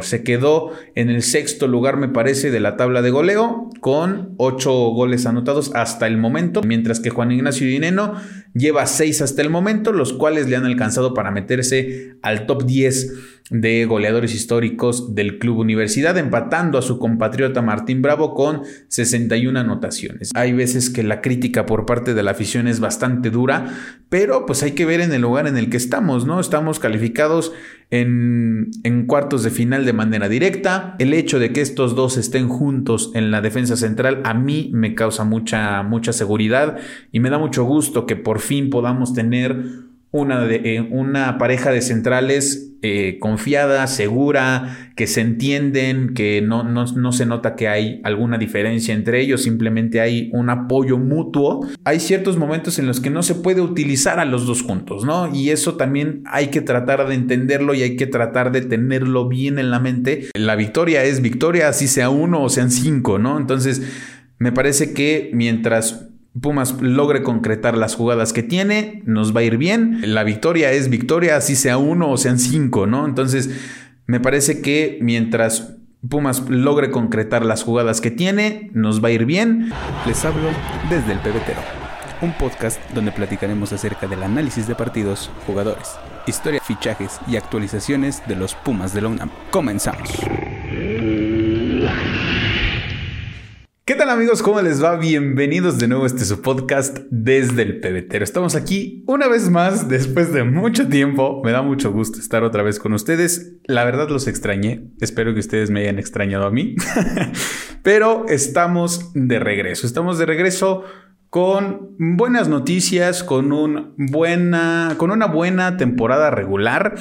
Se quedó en el sexto lugar, me parece, de la tabla de goleo, con ocho goles anotados hasta el momento, mientras que Juan Ignacio Dineno lleva seis hasta el momento, los cuales le han alcanzado para meterse al top 10 de goleadores históricos del Club Universidad, empatando a su compatriota Martín Bravo con 61 anotaciones. Hay veces que la crítica por parte de la afición es bastante dura, pero pues hay que ver en el lugar en el que estamos, ¿no? Estamos calificados en, en cuartos de final de manera directa. El hecho de que estos dos estén juntos en la defensa central a mí me causa mucha, mucha seguridad y me da mucho gusto que por fin podamos tener una, de, eh, una pareja de centrales eh, confiada, segura, que se entienden, que no, no, se nota que hay alguna diferencia entre ellos, simplemente hay un apoyo mutuo. Hay ciertos momentos en los que no se puede utilizar a los dos juntos, ¿no? Y eso también hay que tratar de entenderlo y hay que tratar de tenerlo bien en la mente. La victoria es victoria, así sea uno o sean cinco, ¿no? Entonces, me parece que mientras Pumas logre concretar las jugadas que tiene, nos va a ir bien. La victoria es victoria, así sea uno o sean cinco, ¿no? Entonces, me parece que mientras Pumas logre concretar las jugadas que tiene, nos va a ir bien. Les hablo desde el pebetero, un podcast donde platicaremos acerca del análisis de partidos, jugadores, historia, fichajes y actualizaciones de los Pumas de la UNAM. Comenzamos. ¿Qué tal amigos? ¿Cómo les va? Bienvenidos de nuevo a este su podcast desde el pebetero. Estamos aquí una vez más después de mucho tiempo. Me da mucho gusto estar otra vez con ustedes. La verdad los extrañé. Espero que ustedes me hayan extrañado a mí. Pero estamos de regreso. Estamos de regreso con buenas noticias, con, un buena, con una buena temporada regular.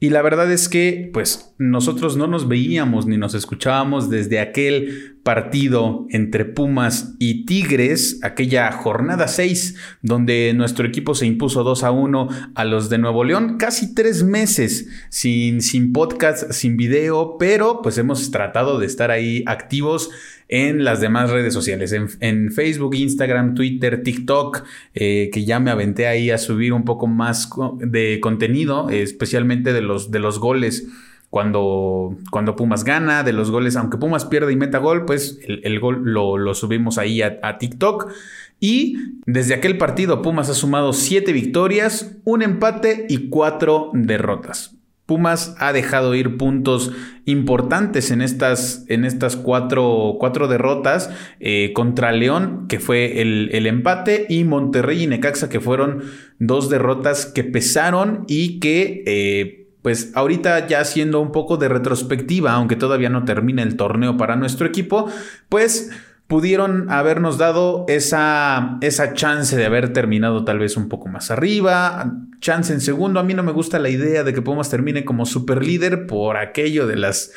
Y la verdad es que, pues, nosotros no nos veíamos ni nos escuchábamos desde aquel partido entre Pumas y Tigres, aquella jornada 6, donde nuestro equipo se impuso 2 a 1 a los de Nuevo León, casi tres meses sin, sin podcast, sin video, pero pues hemos tratado de estar ahí activos en las demás redes sociales, en, Facebook, Instagram, Twitter, TikTok, eh, que ya me aventé ahí a subir un poco más de contenido, especialmente de los, de los goles. Cuando, cuando, Pumas gana, de los goles, aunque Pumas pierde y meta gol, pues el, gol lo, subimos ahí a, TikTok. Y desde aquel partido Pumas ha sumado 7 victorias, un empate y 4 derrotas. Pumas ha dejado ir puntos importantes en estas, en estas cuatro, cuatro derrotas eh, contra León, que fue el, empate, y Monterrey y Necaxa, que fueron dos derrotas que pesaron y que, eh, pues ahorita ya haciendo un poco de retrospectiva, aunque todavía no termina el torneo para nuestro equipo, pues pudieron habernos dado esa, esa chance de haber terminado tal vez un poco más arriba, chance en segundo. A mí no me gusta la idea de que Pumas termine como super líder por aquello de las...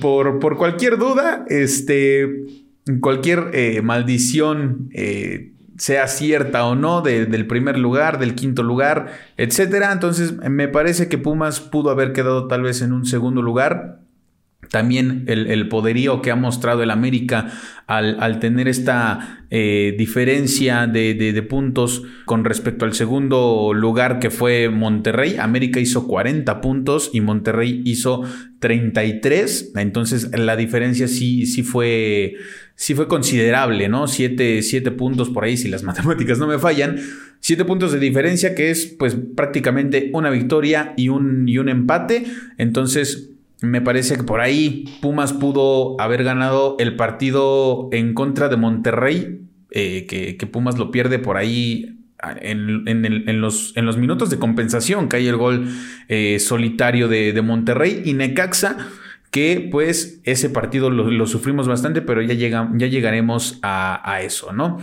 Por, por cualquier duda, este, cualquier eh, maldición... Eh, sea cierta o no del primer lugar, del quinto lugar, etcétera. Entonces, me parece que Pumas pudo haber quedado tal vez en un segundo lugar también el, poderío que ha mostrado el América al, tener esta eh, diferencia de, puntos con respecto al segundo lugar que fue Monterrey. América hizo 40 puntos y Monterrey hizo 33. Entonces la diferencia sí, sí, fue, sí fue considerable, ¿no? 7 puntos por ahí, si las matemáticas no me fallan. 7 puntos de diferencia que es pues prácticamente una victoria y un, y un empate. Entonces me parece que por ahí Pumas pudo haber ganado el partido en contra de Monterrey, eh, que, Pumas lo pierde por ahí en, los, minutos de compensación, que hay el gol eh, solitario de, Monterrey y Necaxa, que pues ese partido lo, sufrimos bastante, pero ya, llega, ya llegaremos a eso, ¿no?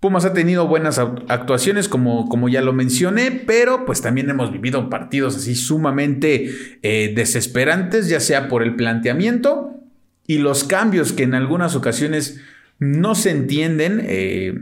Pumas ha tenido buenas actuaciones, como, como, ya lo mencioné, pero pues también hemos vivido partidos así sumamente eh, desesperantes, ya sea por el planteamiento y los cambios que en algunas ocasiones no se entienden. Eh,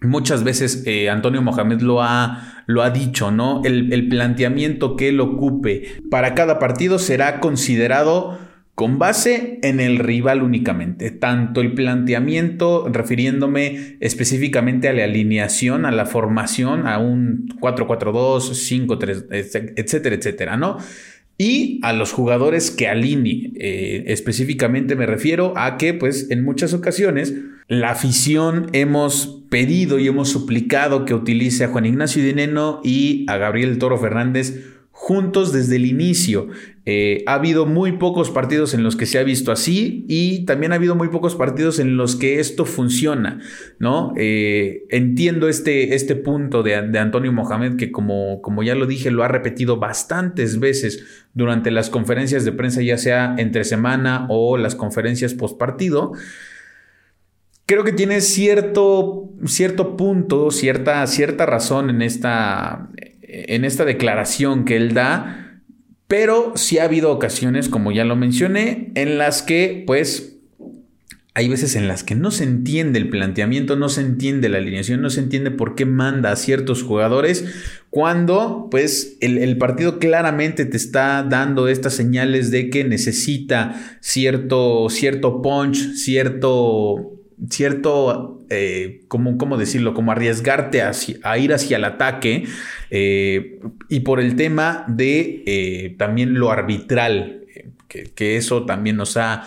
muchas veces eh, Antonio Mohamed lo ha, lo ha dicho, ¿no? El, el planteamiento que él ocupe para cada partido será considerado con base en el rival únicamente, tanto el planteamiento, refiriéndome específicamente a la alineación, a la formación, a un 4-4-2, 5-3, etcétera, etcétera, ¿no? y a los jugadores que alinee. Eh, específicamente me refiero a que, pues, en muchas ocasiones la afición hemos pedido y hemos suplicado que utilice a Juan Ignacio Dineno y a Gabriel Toro Fernández juntos desde el inicio. Eh, ha habido muy pocos partidos en los que se ha visto así y también ha habido muy pocos partidos en los que esto funciona, ¿no? Eh, entiendo este, este punto de, Antonio Mohamed que como, como ya lo dije lo ha repetido bastantes veces durante las conferencias de prensa, ya sea entre semana o las conferencias post partido. Creo que tiene cierto, cierto punto, cierta, cierta razón en esta, en esta declaración que él da, pero sí ha habido ocasiones, como ya lo mencioné, en las que pues hay veces en las que no se entiende el planteamiento, no se entiende la alineación, no se entiende por qué manda a ciertos jugadores cuando pues el, el, partido claramente te está dando estas señales de que necesita cierto, cierto punch, cierto cierto, eh, ¿cómo, decirlo? Como arriesgarte a ir hacia el ataque eh, y por el tema de eh, también lo arbitral, que, eso también nos ha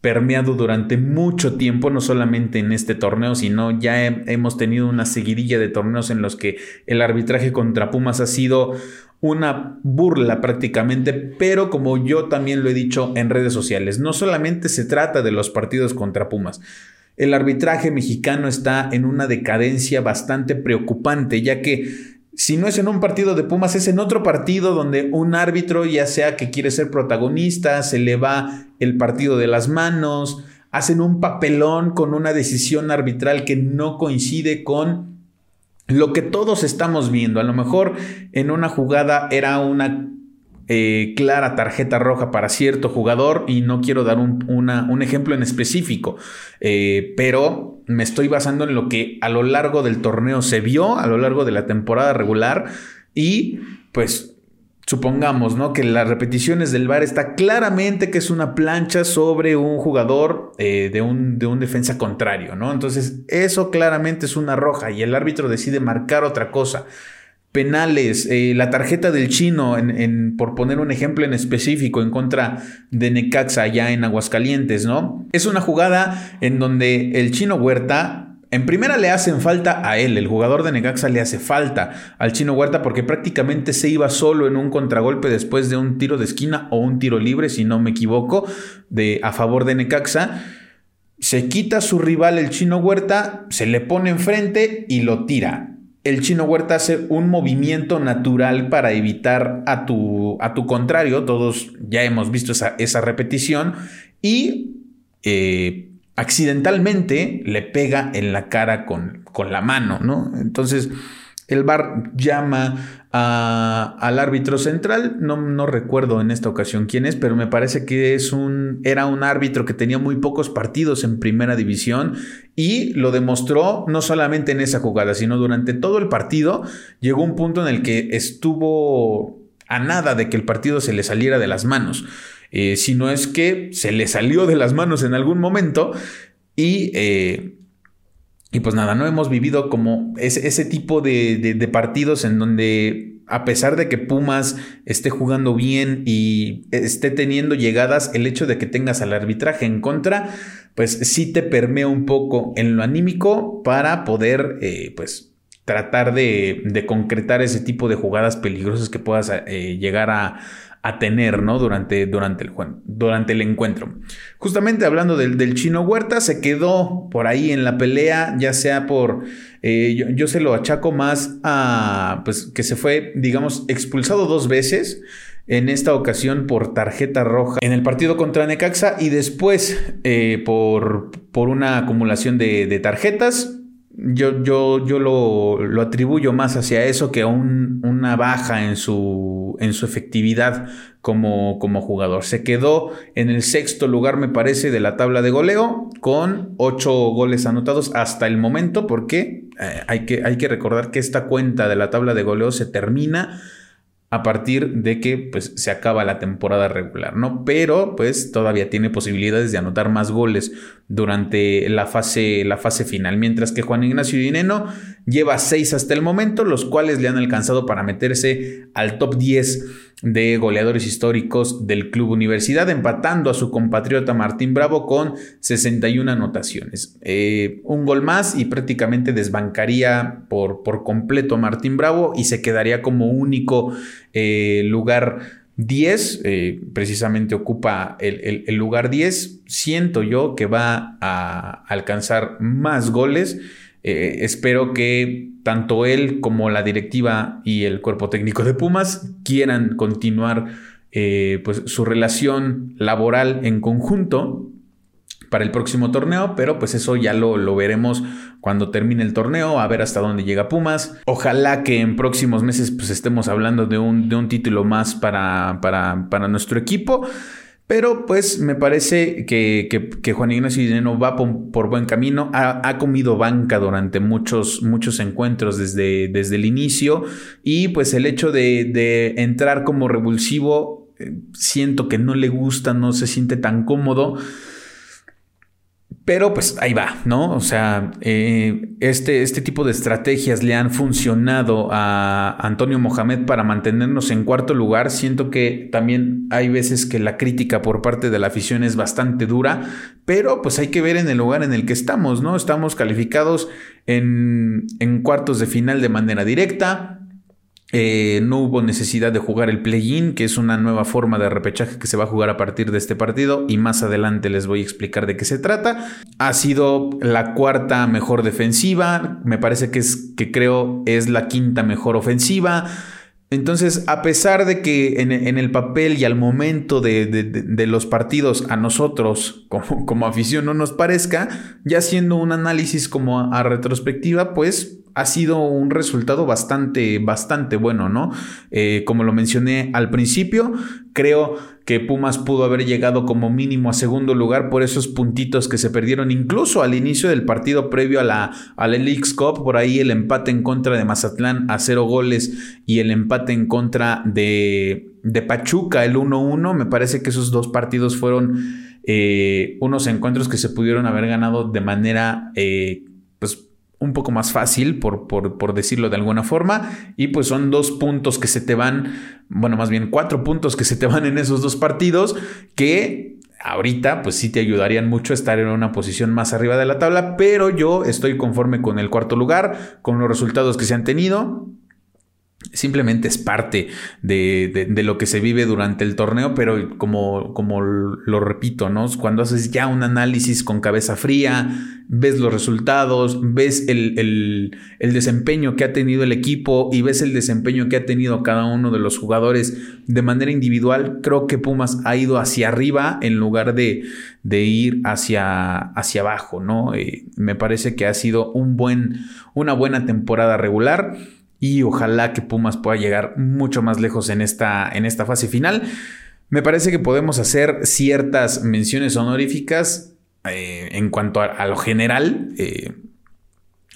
permeado durante mucho tiempo, no solamente en este torneo, sino ya hemos tenido una seguidilla de torneos en los que el arbitraje contra Pumas ha sido una burla prácticamente, pero como yo también lo he dicho en redes sociales, no solamente se trata de los partidos contra Pumas. El arbitraje mexicano está en una decadencia bastante preocupante, ya que si no es en un partido de Pumas, es en otro partido donde un árbitro, ya sea que quiere ser protagonista, se le va el partido de las manos, hacen un papelón con una decisión arbitral que no coincide con lo que todos estamos viendo. A lo mejor en una jugada era una eh, clara tarjeta roja para cierto jugador y no quiero dar un, ejemplo en específico, eh, pero me estoy basando en lo que a lo largo del torneo se vio, a lo largo de la temporada regular y pues supongamos, ¿no? Que las repeticiones del VAR está claramente que es una plancha sobre un jugador eh, de, un, de, un, defensa contrario, ¿no? Entonces, eso claramente es una roja y el árbitro decide marcar otra cosa. Penales, eh, la tarjeta del chino, en, por poner un ejemplo en específico, en contra de Necaxa allá en Aguascalientes, ¿no? Es una jugada en donde el chino Huerta en primera le hacen falta a él, el jugador de Necaxa le hace falta al chino Huerta porque prácticamente se iba solo en un contragolpe después de un tiro de esquina o un tiro libre, si no me equivoco, de, a favor de Necaxa. Se quita su rival el chino Huerta, se le pone enfrente y lo tira. El chino Huerta hace un movimiento natural para evitar a tu, a tu contrario, todos ya hemos visto esa, esa repetición, y eh, accidentalmente le pega en la cara con, con la mano, ¿no? Entonces el VAR llama al árbitro central, no, no, recuerdo en esta ocasión quién es, pero me parece que es un, era un árbitro que tenía muy pocos partidos en primera división y lo demostró no solamente en esa jugada, sino durante todo el partido. Llegó un punto en el que estuvo a nada de que el partido se le saliera de las manos. Eh, si no es que se le salió de las manos en algún momento y, eh, y pues nada, no hemos vivido como ese, ese tipo de, partidos en donde a pesar de que Pumas esté jugando bien y esté teniendo llegadas, el hecho de que tengas al arbitraje en contra, pues sí te permea un poco en lo anímico para poder, eh, pues, tratar de, concretar ese tipo de jugadas peligrosas que puedas llegar a, a tener, ¿no? Durante, durante, el, durante el encuentro. Justamente hablando del, chino Huerta, se quedó por ahí en la pelea, ya sea por, eh, yo, se lo achaco más a, pues que se fue, digamos, expulsado dos veces. En esta ocasión por tarjeta roja en el partido contra Necaxa y después eh, por, por, una acumulación de, tarjetas. Yo, yo, yo lo, lo, atribuyo más hacia eso que a una baja en su en su efectividad como, como jugador. Se quedó en el sexto lugar, me parece, de la tabla de goleo, con ocho goles anotados hasta el momento, porque eh, hay, que, hay que recordar que esta cuenta de la tabla de goleo se termina a partir de que pues, se acaba la temporada regular, ¿no? Pero pues todavía tiene posibilidades de anotar más goles durante la fase, la fase final, mientras que Juan Ignacio Dineno lleva seis hasta el momento, los cuales le han alcanzado para meterse al top 10 de goleadores históricos del Club Universidad, empatando a su compatriota Martín Bravo con 61 anotaciones. Eh, un gol más y prácticamente desbancaría por, por completo a Martín Bravo y se quedaría como único eh, lugar 10, eh, precisamente ocupa el, lugar 10. Siento yo que va a alcanzar más goles. Eh, espero que tanto él como la directiva y el cuerpo técnico de Pumas quieran continuar eh, pues, su relación laboral en conjunto para el próximo torneo, pero pues eso ya lo, lo, veremos cuando termine el torneo, a ver hasta dónde llega Pumas. Ojalá que en próximos meses pues estemos hablando de un, de un título más para, para, para nuestro equipo. Pero pues me parece que, que, Juan Ignacio Dineno va por, buen camino. Ha, comido banca durante muchos, muchos encuentros desde, desde el inicio. Y pues el hecho de, de entrar como revulsivo, eh, siento que no le gusta, no se siente tan cómodo. Pero pues ahí va, ¿no? O sea, eh, este, este tipo de estrategias le han funcionado a Antonio Mohamed para mantenernos en cuarto lugar. Siento que también hay veces que la crítica por parte de la afición es bastante dura, pero pues hay que ver en el lugar en el que estamos, ¿no? Estamos calificados en, en cuartos de final de manera directa. Eh, no hubo necesidad de jugar el play-in, que es una nueva forma de repechaje que se va a jugar a partir de este partido y más adelante les voy a explicar de qué se trata. Ha sido la cuarta mejor defensiva, me parece que es que creo es la quinta mejor ofensiva. Entonces, a pesar de que en, el papel y al momento de, los partidos a nosotros como, como, afición no nos parezca, ya haciendo un análisis como a retrospectiva, pues ha sido un resultado bastante, bastante bueno, ¿no? Eh, como lo mencioné al principio, creo que Pumas pudo haber llegado como mínimo a segundo lugar por esos puntitos que se perdieron incluso al inicio del partido previo a la, a la Cup, por ahí el empate en contra de Mazatlán a cero goles y el empate en contra de, de Pachuca, el 1-1, me parece que esos dos partidos fueron eh, unos encuentros que se pudieron haber ganado de manera... Eh, un poco más fácil, por, por, decirlo de alguna forma, y pues son dos puntos que se te van, bueno, más bien cuatro puntos que se te van en esos dos partidos, que ahorita pues sí te ayudarían mucho a estar en una posición más arriba de la tabla, pero yo estoy conforme con el cuarto lugar, con los resultados que se han tenido, simplemente es parte de, lo que se vive durante el torneo, pero como, como lo repito, ¿no? Cuando haces ya un análisis con cabeza fría, ves los resultados, ves el, desempeño que ha tenido el equipo y ves el desempeño que ha tenido cada uno de los jugadores de manera individual, creo que Pumas ha ido hacia arriba en lugar de, ir hacia, hacia abajo, ¿no? Eh, me parece que ha sido un buen, una buena temporada regular y ojalá que Pumas pueda llegar mucho más lejos en esta, en esta fase final. Me parece que podemos hacer ciertas menciones honoríficas eh, en cuanto a, lo general. Eh,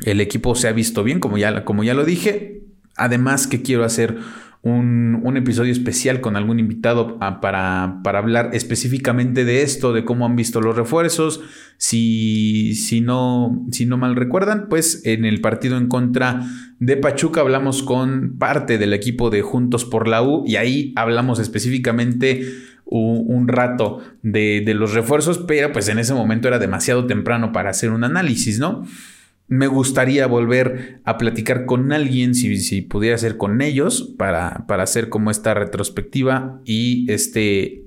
el equipo se ha visto bien, como ya, como ya lo dije. Además que quiero hacer un, episodio especial con algún invitado ah, para, para, hablar específicamente de esto, de cómo han visto los refuerzos. Si, si, no, si no mal recuerdan, pues en el partido en contra de Pachuca hablamos con parte del equipo de Juntos por la U y ahí hablamos específicamente un, rato de, de los refuerzos, pero pues en ese momento era demasiado temprano para hacer un análisis, ¿no? Me gustaría volver a platicar con alguien, si, si pudiera ser con ellos, para, para, hacer como esta retrospectiva y este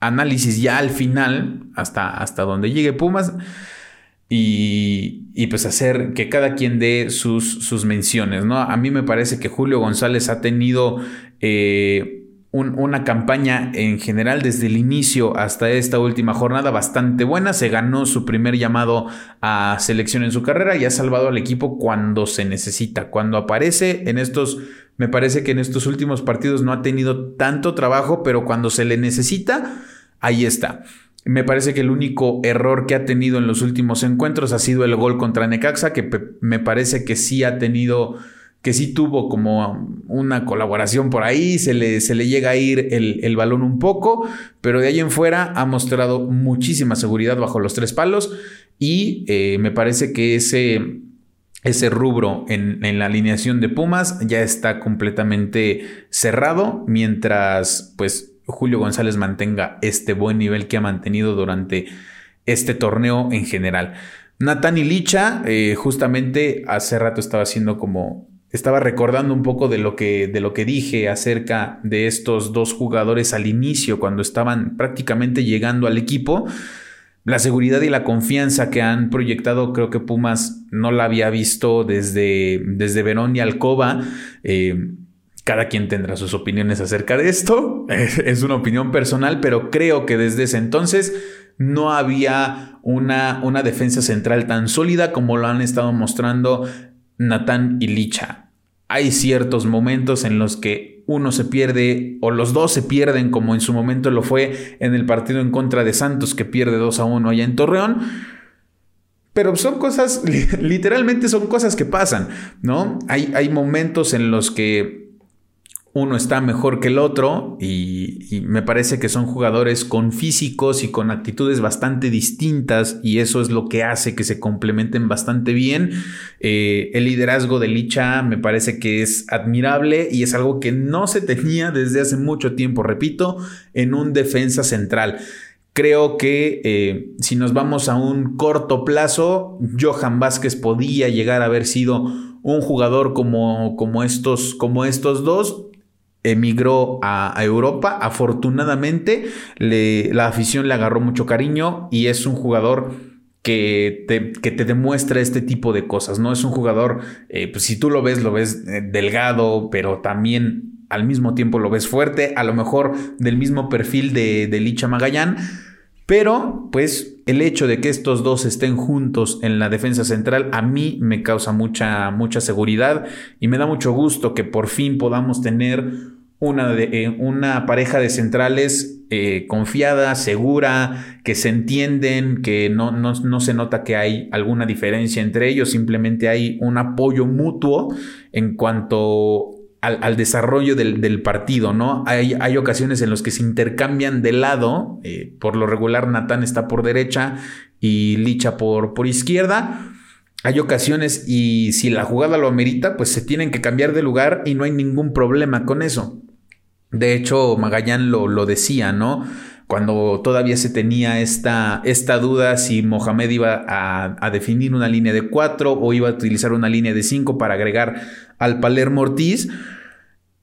análisis ya al final, hasta, hasta donde llegue Pumas, y, y, pues hacer que cada quien dé sus, sus menciones, ¿no? A mí me parece que Julio González ha tenido... Eh, una campaña en general desde el inicio hasta esta última jornada bastante buena. Se ganó su primer llamado a selección en su carrera y ha salvado al equipo cuando se necesita. Cuando aparece en estos, me parece que en estos últimos partidos no ha tenido tanto trabajo, pero cuando se le necesita, ahí está. Me parece que el único error que ha tenido en los últimos encuentros ha sido el gol contra Necaxa, que me parece que sí ha tenido que sí tuvo como una colaboración por ahí, se le, se le llega a ir el, balón un poco, pero de ahí en fuera ha mostrado muchísima seguridad bajo los tres palos y eh, me parece que ese, ese rubro en, la alineación de Pumas ya está completamente cerrado, mientras pues Julio González mantenga este buen nivel que ha mantenido durante este torneo en general. Nathan Licha, eh, justamente hace rato estaba haciendo como estaba recordando un poco de lo que de lo que dije acerca de estos dos jugadores al inicio cuando estaban prácticamente llegando al equipo la seguridad y la confianza que han proyectado, creo que Pumas no la había visto desde, desde Verón y Alcoba. Eh, cada quien tendrá sus opiniones acerca de esto. Es una opinión personal, pero creo que desde ese entonces no había una, una defensa central tan sólida como lo han estado mostrando Natán y Licha. Hay ciertos momentos en los que uno se pierde o los dos se pierden como en su momento lo fue en el partido en contra de Santos que pierde 2 a 1 allá en Torreón. Pero son cosas, literalmente son cosas que pasan, ¿no? Hay, hay momentos en los que uno está mejor que el otro y, me parece que son jugadores con físicos y con actitudes bastante distintas y eso es lo que hace que se complementen bastante bien. Eh, el liderazgo de Licha me parece que es admirable y es algo que no se tenía desde hace mucho tiempo, repito, en un defensa central. Creo que eh, si nos vamos a un corto plazo, Johan Vázquez podía llegar a haber sido un jugador como, como, estos, como estos dos, emigró a, Europa. Afortunadamente, la afición le agarró mucho cariño y es un jugador que te, demuestra este tipo de cosas, ¿no? Es un jugador, eh, pues si tú lo ves, lo ves eh, delgado, pero también al mismo tiempo lo ves fuerte, a lo mejor del mismo perfil de, de Licha Magallán. Pero, pues, el hecho de que estos dos estén juntos en la defensa central a mí me causa mucha, mucha seguridad y me da mucho gusto que por fin podamos tener una, de, eh, una pareja de centrales eh, confiada, segura, que se entienden, que no, no, se nota que hay alguna diferencia entre ellos, simplemente hay un apoyo mutuo en cuanto al, desarrollo del, partido, ¿no? Hay, hay, ocasiones en las que se intercambian de lado, eh, por lo regular Natán está por derecha y Licha por, por izquierda. Hay ocasiones y si la jugada lo amerita, pues se tienen que cambiar de lugar y no hay ningún problema con eso. De hecho, Magallán lo, lo decía, ¿no? Cuando todavía se tenía esta, esta duda si Mohamed iba a, definir una línea de cuatro o iba a utilizar una línea de cinco para agregar al Palermo Ortiz.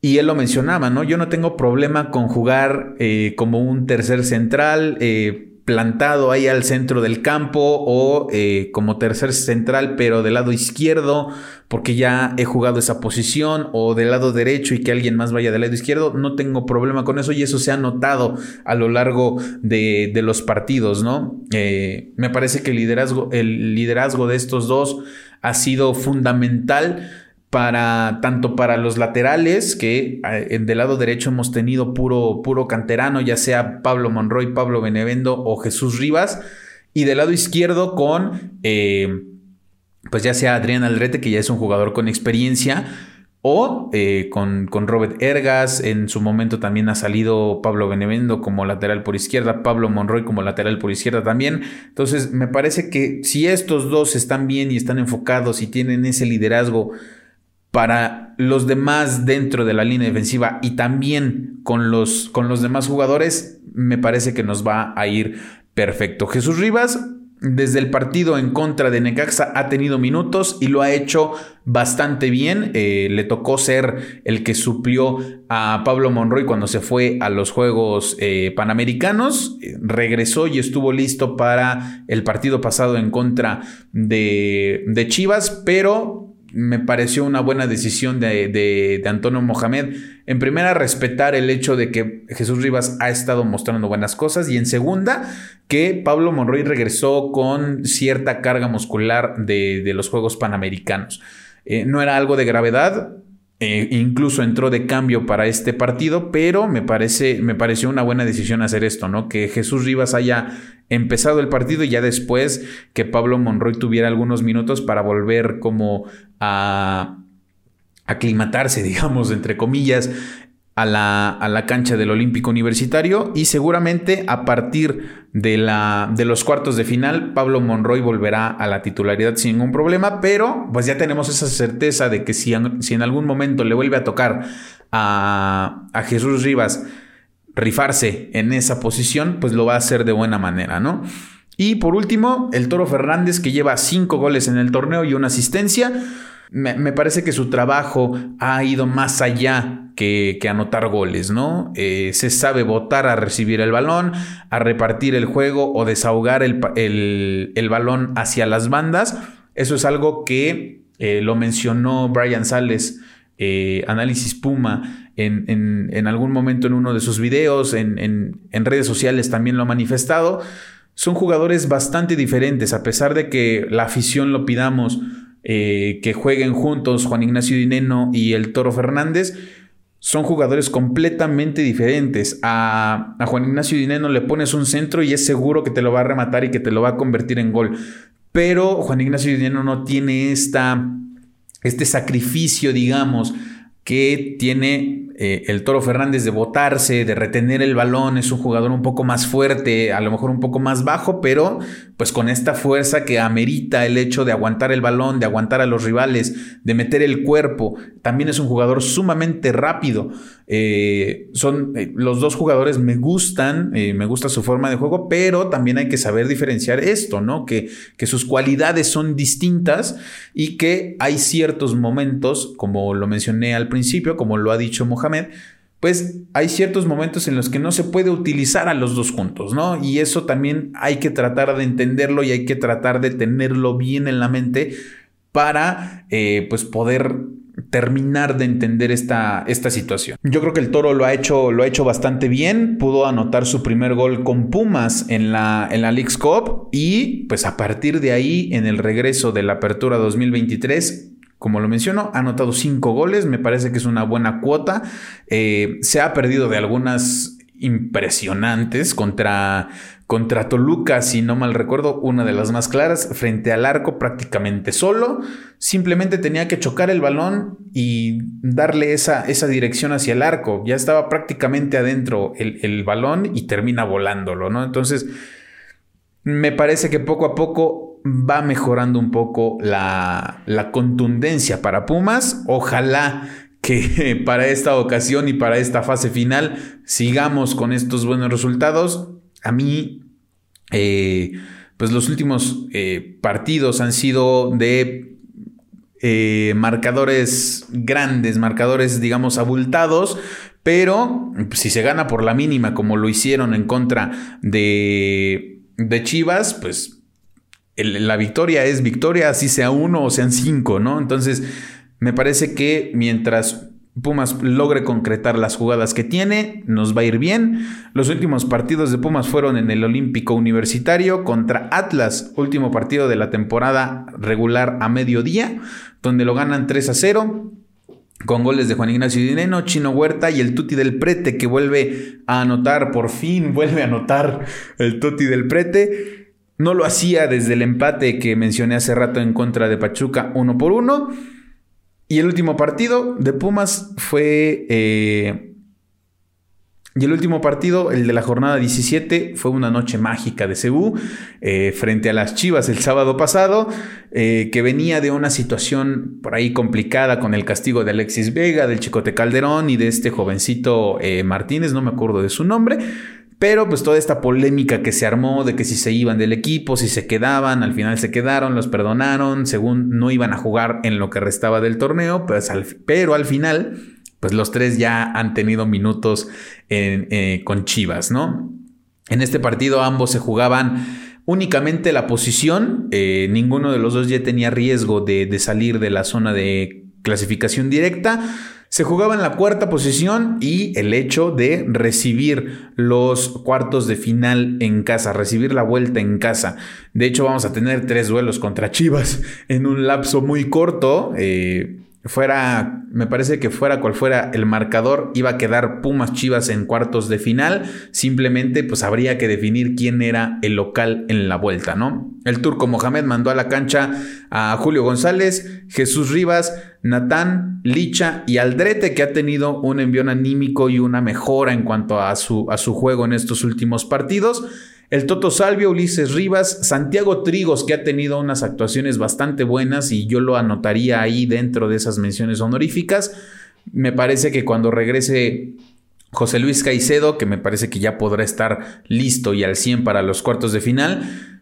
Y él lo mencionaba, ¿no? Yo no tengo problema con jugar eh, como un tercer central. Eh, plantado ahí al centro del campo o eh, como tercer central pero del lado izquierdo porque ya he jugado esa posición o del lado derecho y que alguien más vaya del lado izquierdo, no tengo problema con eso y eso se ha notado a lo largo de, los partidos, ¿no? Eh, me parece que el liderazgo, el liderazgo de estos dos ha sido fundamental para tanto para los laterales, que eh, del lado derecho hemos tenido puro, puro canterano, ya sea Pablo Monroy, Pablo Benevendo o Jesús Rivas, y del lado izquierdo con, eh, pues ya sea Adrián Aldrete, que ya es un jugador con experiencia, o eh, con, con, Robert Ergas, en su momento también ha salido Pablo Benevendo como lateral por izquierda, Pablo Monroy como lateral por izquierda también. Entonces, me parece que si estos dos están bien y están enfocados y tienen ese liderazgo, para los demás dentro de la línea defensiva y también con los, con los demás jugadores, me parece que nos va a ir perfecto. Jesús Rivas, desde el partido en contra de Necaxa, ha tenido minutos y lo ha hecho bastante bien. Eh, le tocó ser el que suplió a Pablo Monroy cuando se fue a los Juegos eh, Panamericanos. regresó y estuvo listo para el partido pasado en contra de, de Chivas, pero me pareció una buena decisión de, Antonio Mohamed. En primera, respetar el hecho de que Jesús Rivas ha estado mostrando buenas cosas. Y en segunda, que Pablo Monroy regresó con cierta carga muscular de, los Juegos Panamericanos. Eh, no era algo de gravedad, eh, incluso entró de cambio para este partido, pero me, parece, me pareció una buena decisión hacer esto, ¿no? Que Jesús Rivas haya empezado el partido y ya después que Pablo Monroy tuviera algunos minutos para volver como a aclimatarse, digamos, entre comillas, a la, a la, cancha del Olímpico Universitario y seguramente a partir de, la, de los cuartos de final Pablo Monroy volverá a la titularidad sin ningún problema, pero pues ya tenemos esa certeza de que si, si en algún momento le vuelve a tocar a, a Jesús Rivas rifarse en esa posición, pues lo va a hacer de buena manera, ¿no? Y por último, el Toro Fernández, que lleva cinco goles en el torneo y una asistencia. Me, parece que su trabajo ha ido más allá que, anotar goles, ¿no? Eh, se sabe votar a recibir el balón, a repartir el juego o desahogar el, balón hacia las bandas. Eso es algo que eh, lo mencionó Brian Sales, eh, Análisis Puma, en, algún momento en uno de sus videos, en, en redes sociales también lo ha manifestado. Son jugadores bastante diferentes, a pesar de que la afición lo pidamos eh, que jueguen juntos Juan Ignacio Dineno y el Toro Fernández. Son jugadores completamente diferentes. A, Juan Ignacio Dineno le pones un centro y es seguro que te lo va a rematar y que te lo va a convertir en gol. Pero Juan Ignacio Dineno no tiene esta, este sacrificio, digamos, que tiene eh, el Toro Fernández de botarse, de retener el balón, es un jugador un poco más fuerte, a lo mejor un poco más bajo, pero pues con esta fuerza que amerita el hecho de aguantar el balón, de aguantar a los rivales, de meter el cuerpo. También es un jugador sumamente rápido. Eh, son eh, los dos jugadores me gustan, me gusta su forma de juego, pero también hay que saber diferenciar esto, ¿no? Que, que sus cualidades son distintas y que hay ciertos momentos, como lo mencioné al principio, como lo ha dicho Mohamed, pues hay ciertos momentos en los que no se puede utilizar a los dos juntos, ¿no? Y eso también hay que tratar de entenderlo y hay que tratar de tenerlo bien en la mente para, eh, pues, poder terminar de entender esta, esta, situación. Yo creo que el Toro lo ha, hecho, lo ha hecho bastante bien, pudo anotar su primer gol con Pumas en la, en la League's Cup y pues a partir de ahí en el regreso de la Apertura 2023 como lo menciono, ha anotado cinco goles, me parece que es una buena cuota. Eh, se ha perdido de algunas impresionantes contra, contra Toluca, si no mal recuerdo, una de las más claras, frente al arco prácticamente solo. Simplemente tenía que chocar el balón y darle esa, esa dirección hacia el arco. Ya estaba prácticamente adentro el, el balón y termina volándolo, ¿no? Entonces, me parece que poco a poco va mejorando un poco la, contundencia para Pumas. Ojalá que para esta ocasión y para esta fase final sigamos con estos buenos resultados. A mí, eh, pues los últimos eh, partidos han sido de eh, marcadores grandes, marcadores, digamos, abultados. Pero si se gana por la mínima, como lo hicieron en contra de, de Chivas, pues la victoria es victoria, así sea uno o sean cinco, ¿no? Entonces, me parece que mientras Pumas logre concretar las jugadas que tiene, nos va a ir bien. Los últimos partidos de Pumas fueron en el Olímpico Universitario contra Atlas, último partido de la temporada regular a mediodía, donde lo ganan 3 a 0 con goles de Juan Ignacio Dineno, Chino Huerta y el Tuti del Prete que vuelve a anotar, por fin vuelve a anotar el Tuti del Prete. No lo hacía desde el empate que mencioné hace rato en contra de Pachuca, uno por uno. Y el último partido de Pumas fue... Eh, y el último partido, el de la jornada 17, fue una noche mágica de Cebú eh, frente a las Chivas el sábado pasado, eh, que venía de una situación por ahí complicada con el castigo de Alexis Vega, del Chicote Calderón y de este jovencito Martínez, no me acuerdo de su nombre. Pero pues toda esta polémica que se armó de que si se iban del equipo, si se quedaban, al final se quedaron, los perdonaron, según no iban a jugar en lo que restaba del torneo, pues pero al final, pues los tres ya han tenido minutos eh, con Chivas, ¿no? En este partido ambos se jugaban únicamente la posición, eh, ninguno de los dos ya tenía riesgo de, de salir de la zona de clasificación directa. Se jugaba en la cuarta posición y el hecho de recibir los cuartos de final en casa, recibir la vuelta en casa. De hecho, vamos a tener tres duelos contra Chivas en un lapso muy corto. Eh, fuera, me parece que fuera cual fuera el marcador, iba a quedar Pumas Chivas en cuartos de final. Simplemente, pues habría que definir quién era el local en la vuelta, ¿no? El turco Mohamed mandó a la cancha a Julio González, Jesús Rivas, Natán, Licha y Aldrete, que ha tenido un envión anímico y una mejora en cuanto a su, a su juego en estos últimos partidos. El Toto Salvio, Ulises Rivas, Santiago Trigos, que ha tenido unas actuaciones bastante buenas y yo lo anotaría ahí dentro de esas menciones honoríficas. Me parece que cuando regrese José Luis Caicedo, que me parece que ya podrá estar listo y al 100 para los cuartos de final,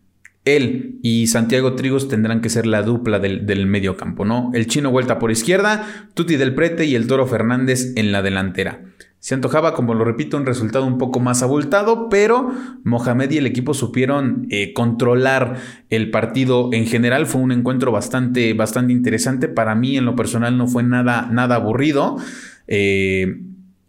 él y Santiago Trigos tendrán que ser la dupla del, medio campo, ¿no? El chino vuelta por izquierda, Tuti del Prete y el Toro Fernández en la delantera. Se antojaba, como lo repito, un resultado un poco más abultado, pero Mohamed y el equipo supieron eh, controlar el partido en general. Fue un encuentro bastante, bastante interesante. Para mí, en lo personal, no fue nada, nada aburrido. Eh,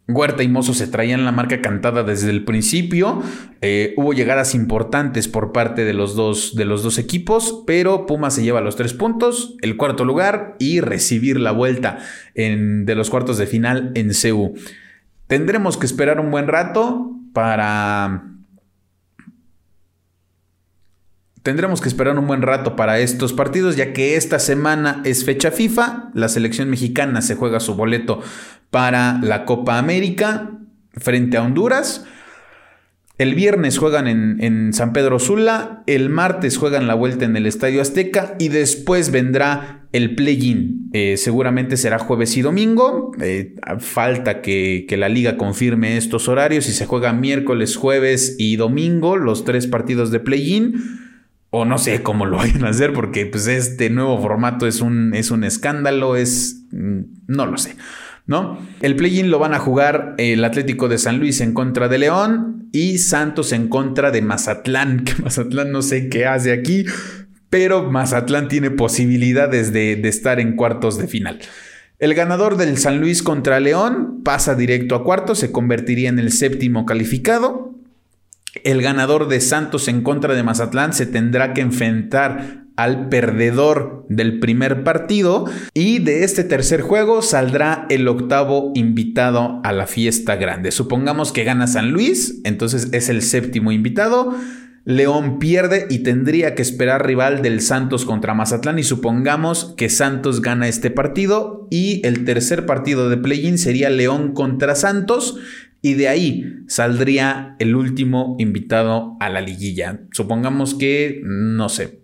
Huerta y Mozo se traían la marca cantada desde el principio. Eh, hubo llegadas importantes por parte de los, dos, de los dos equipos, pero Puma se lleva los tres puntos, el cuarto lugar y recibir la vuelta de los cuartos de final en CEU. Tendremos que esperar un buen rato para... Tendremos que esperar un buen rato para estos partidos, ya que esta semana es fecha FIFA. La selección mexicana se juega su boleto para la Copa América frente a Honduras. El viernes juegan en, San Pedro Sula, el martes juegan la vuelta en el Estadio Azteca y después vendrá el play-in. Eh, seguramente será jueves y domingo. Eh, falta que, que, la liga confirme estos horarios y se juega miércoles, jueves y domingo los tres partidos de play-in. O no sé cómo lo vayan a hacer porque pues, este nuevo formato es un, es un escándalo, es... Mm, no lo sé. ¿no? El play-in lo van a jugar el Atlético de San Luis en contra de León y Santos en contra de Mazatlán, que Mazatlán no sé qué hace aquí, pero Mazatlán tiene posibilidades de, de estar en cuartos de final. El ganador del San Luis contra León pasa directo a cuartos, se convertiría en el séptimo calificado. El ganador de Santos en contra de Mazatlán se tendrá que enfrentar al perdedor del primer partido y de este tercer juego saldrá el octavo invitado a la fiesta grande. Supongamos que gana San Luis, entonces es el séptimo invitado. León pierde y tendría que esperar rival del Santos contra Mazatlán y supongamos que Santos gana este partido y el tercer partido de play-in sería León contra Santos y de ahí saldría el último invitado a la liguilla. Supongamos que, no sé,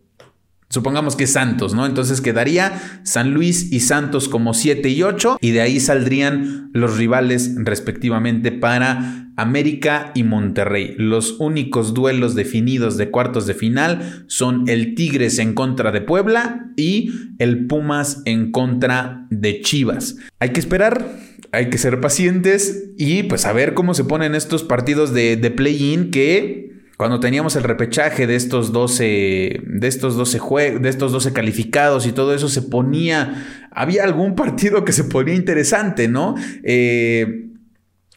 Supongamos que Santos, ¿no? Entonces quedaría San Luis y Santos como 7 y 8 y de ahí saldrían los rivales respectivamente para América y Monterrey. Los únicos duelos definidos de cuartos de final son el Tigres en contra de Puebla y el Pumas en contra de Chivas. Hay que esperar, hay que ser pacientes y pues a ver cómo se ponen estos partidos de, de play-in que cuando teníamos el repechaje de estos 12, de estos 12 de estos 12 calificados y todo eso se ponía, había algún partido que se ponía interesante, ¿no? Eh,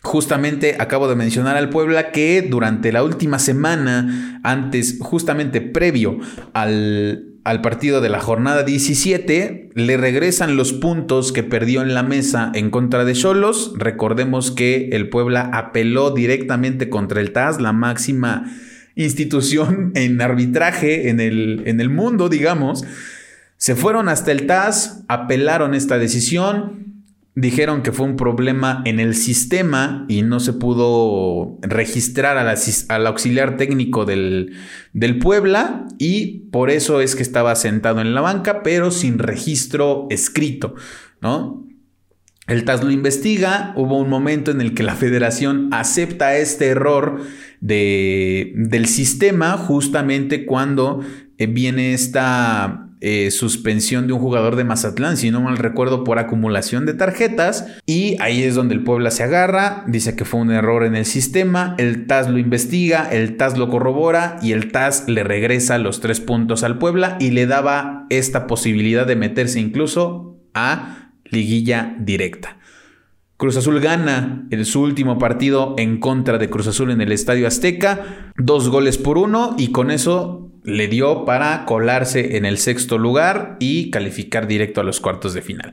justamente acabo de mencionar al Puebla que durante la última semana, antes, justamente previo al, al partido de la jornada 17, le regresan los puntos que perdió en la mesa en contra de Cholos. Recordemos que el Puebla apeló directamente contra el TAS, la máxima institución en arbitraje en el, en el mundo, digamos, se fueron hasta el TAS, apelaron esta decisión, dijeron que fue un problema en el sistema y no se pudo registrar al auxiliar técnico del, del, Puebla y por eso es que estaba sentado en la banca, pero sin registro escrito, ¿no? El TAS lo investiga, hubo un momento en el que la federación acepta este error de, del sistema justamente cuando eh, viene esta eh, suspensión de un jugador de Mazatlán, si no mal recuerdo, por acumulación de tarjetas. Y ahí es donde el Puebla se agarra, dice que fue un error en el sistema, el TAS lo investiga, el TAS lo corrobora y el TAS le regresa los tres puntos al Puebla y le daba esta posibilidad de meterse incluso a liguilla directa. Cruz Azul gana en su último partido en contra de Cruz Azul en el Estadio Azteca, dos goles por uno y con eso le dio para colarse en el sexto lugar y calificar directo a los cuartos de final.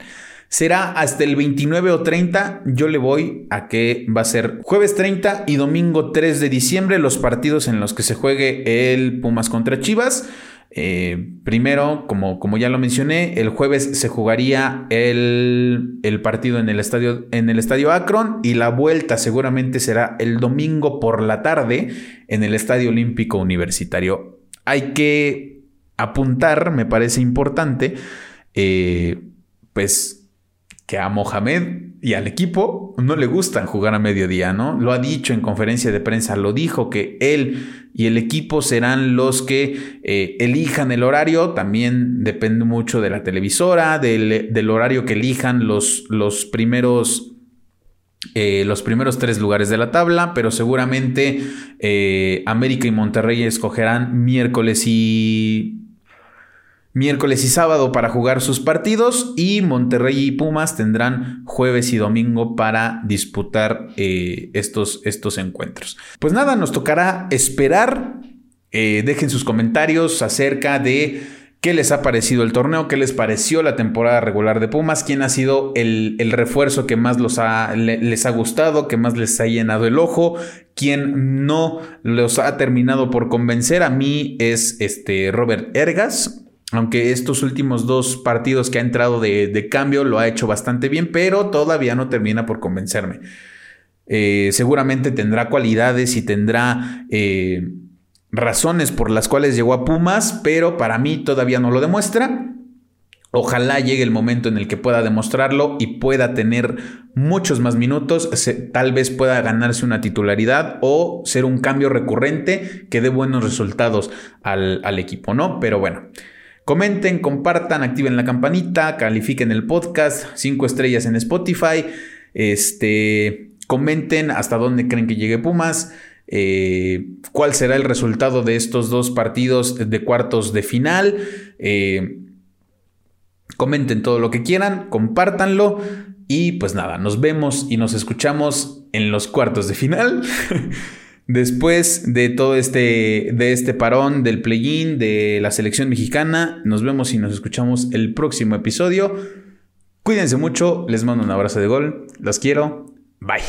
Será hasta el 29 o 30, yo le voy a que va a ser jueves 30 y domingo 3 de diciembre los partidos en los que se juegue el Pumas contra Chivas. Eh, primero, como, como, ya lo mencioné, el jueves se jugaría el, el, partido en el, estadio, en el estadio Akron y la vuelta seguramente será el domingo por la tarde en el Estadio Olímpico Universitario. Hay que apuntar, me parece importante, eh, pues que a Mohamed y al equipo no le gustan jugar a mediodía, ¿no? Lo ha dicho en conferencia de prensa, lo dijo que él y el equipo serán los que eh, elijan el horario, también depende mucho de la televisora, del, horario que elijan los, los primeros... Eh, los primeros tres lugares de la tabla, pero seguramente eh, América y Monterrey escogerán miércoles y miércoles y sábado para jugar sus partidos y Monterrey y Pumas tendrán jueves y domingo para disputar eh, estos, estos encuentros. Pues nada, nos tocará esperar. Dejen sus comentarios acerca de qué les ha parecido el torneo, qué les pareció la temporada regular de Pumas, quién ha sido el, refuerzo que más les ha gustado, que más les ha llenado el ojo, quién no los ha terminado por convencer. A mí es este Robert Ergas, aunque estos últimos dos partidos que ha entrado de, cambio lo ha hecho bastante bien, pero todavía no termina por convencerme. Eh, seguramente tendrá cualidades y tendrá eh, razones por las cuales llegó a Pumas, pero para mí todavía no lo demuestra. Ojalá llegue el momento en el que pueda demostrarlo y pueda tener muchos más minutos, tal vez pueda ganarse una titularidad o ser un cambio recurrente que dé buenos resultados al, al equipo, ¿no? Pero bueno. Comenten, compartan, activen la campanita, califiquen el podcast, cinco estrellas en Spotify. Este, comenten hasta dónde creen que llegue Pumas. Eh, cuál será el resultado de estos dos partidos de cuartos de final. Eh, comenten todo lo que quieran, compártanlo. Y pues nada, nos vemos y nos escuchamos en los cuartos de final. Después de todo este, de este parón del play-in de la selección mexicana, nos vemos y nos escuchamos el próximo episodio. Cuídense mucho, les mando un abrazo de gol, los quiero, bye.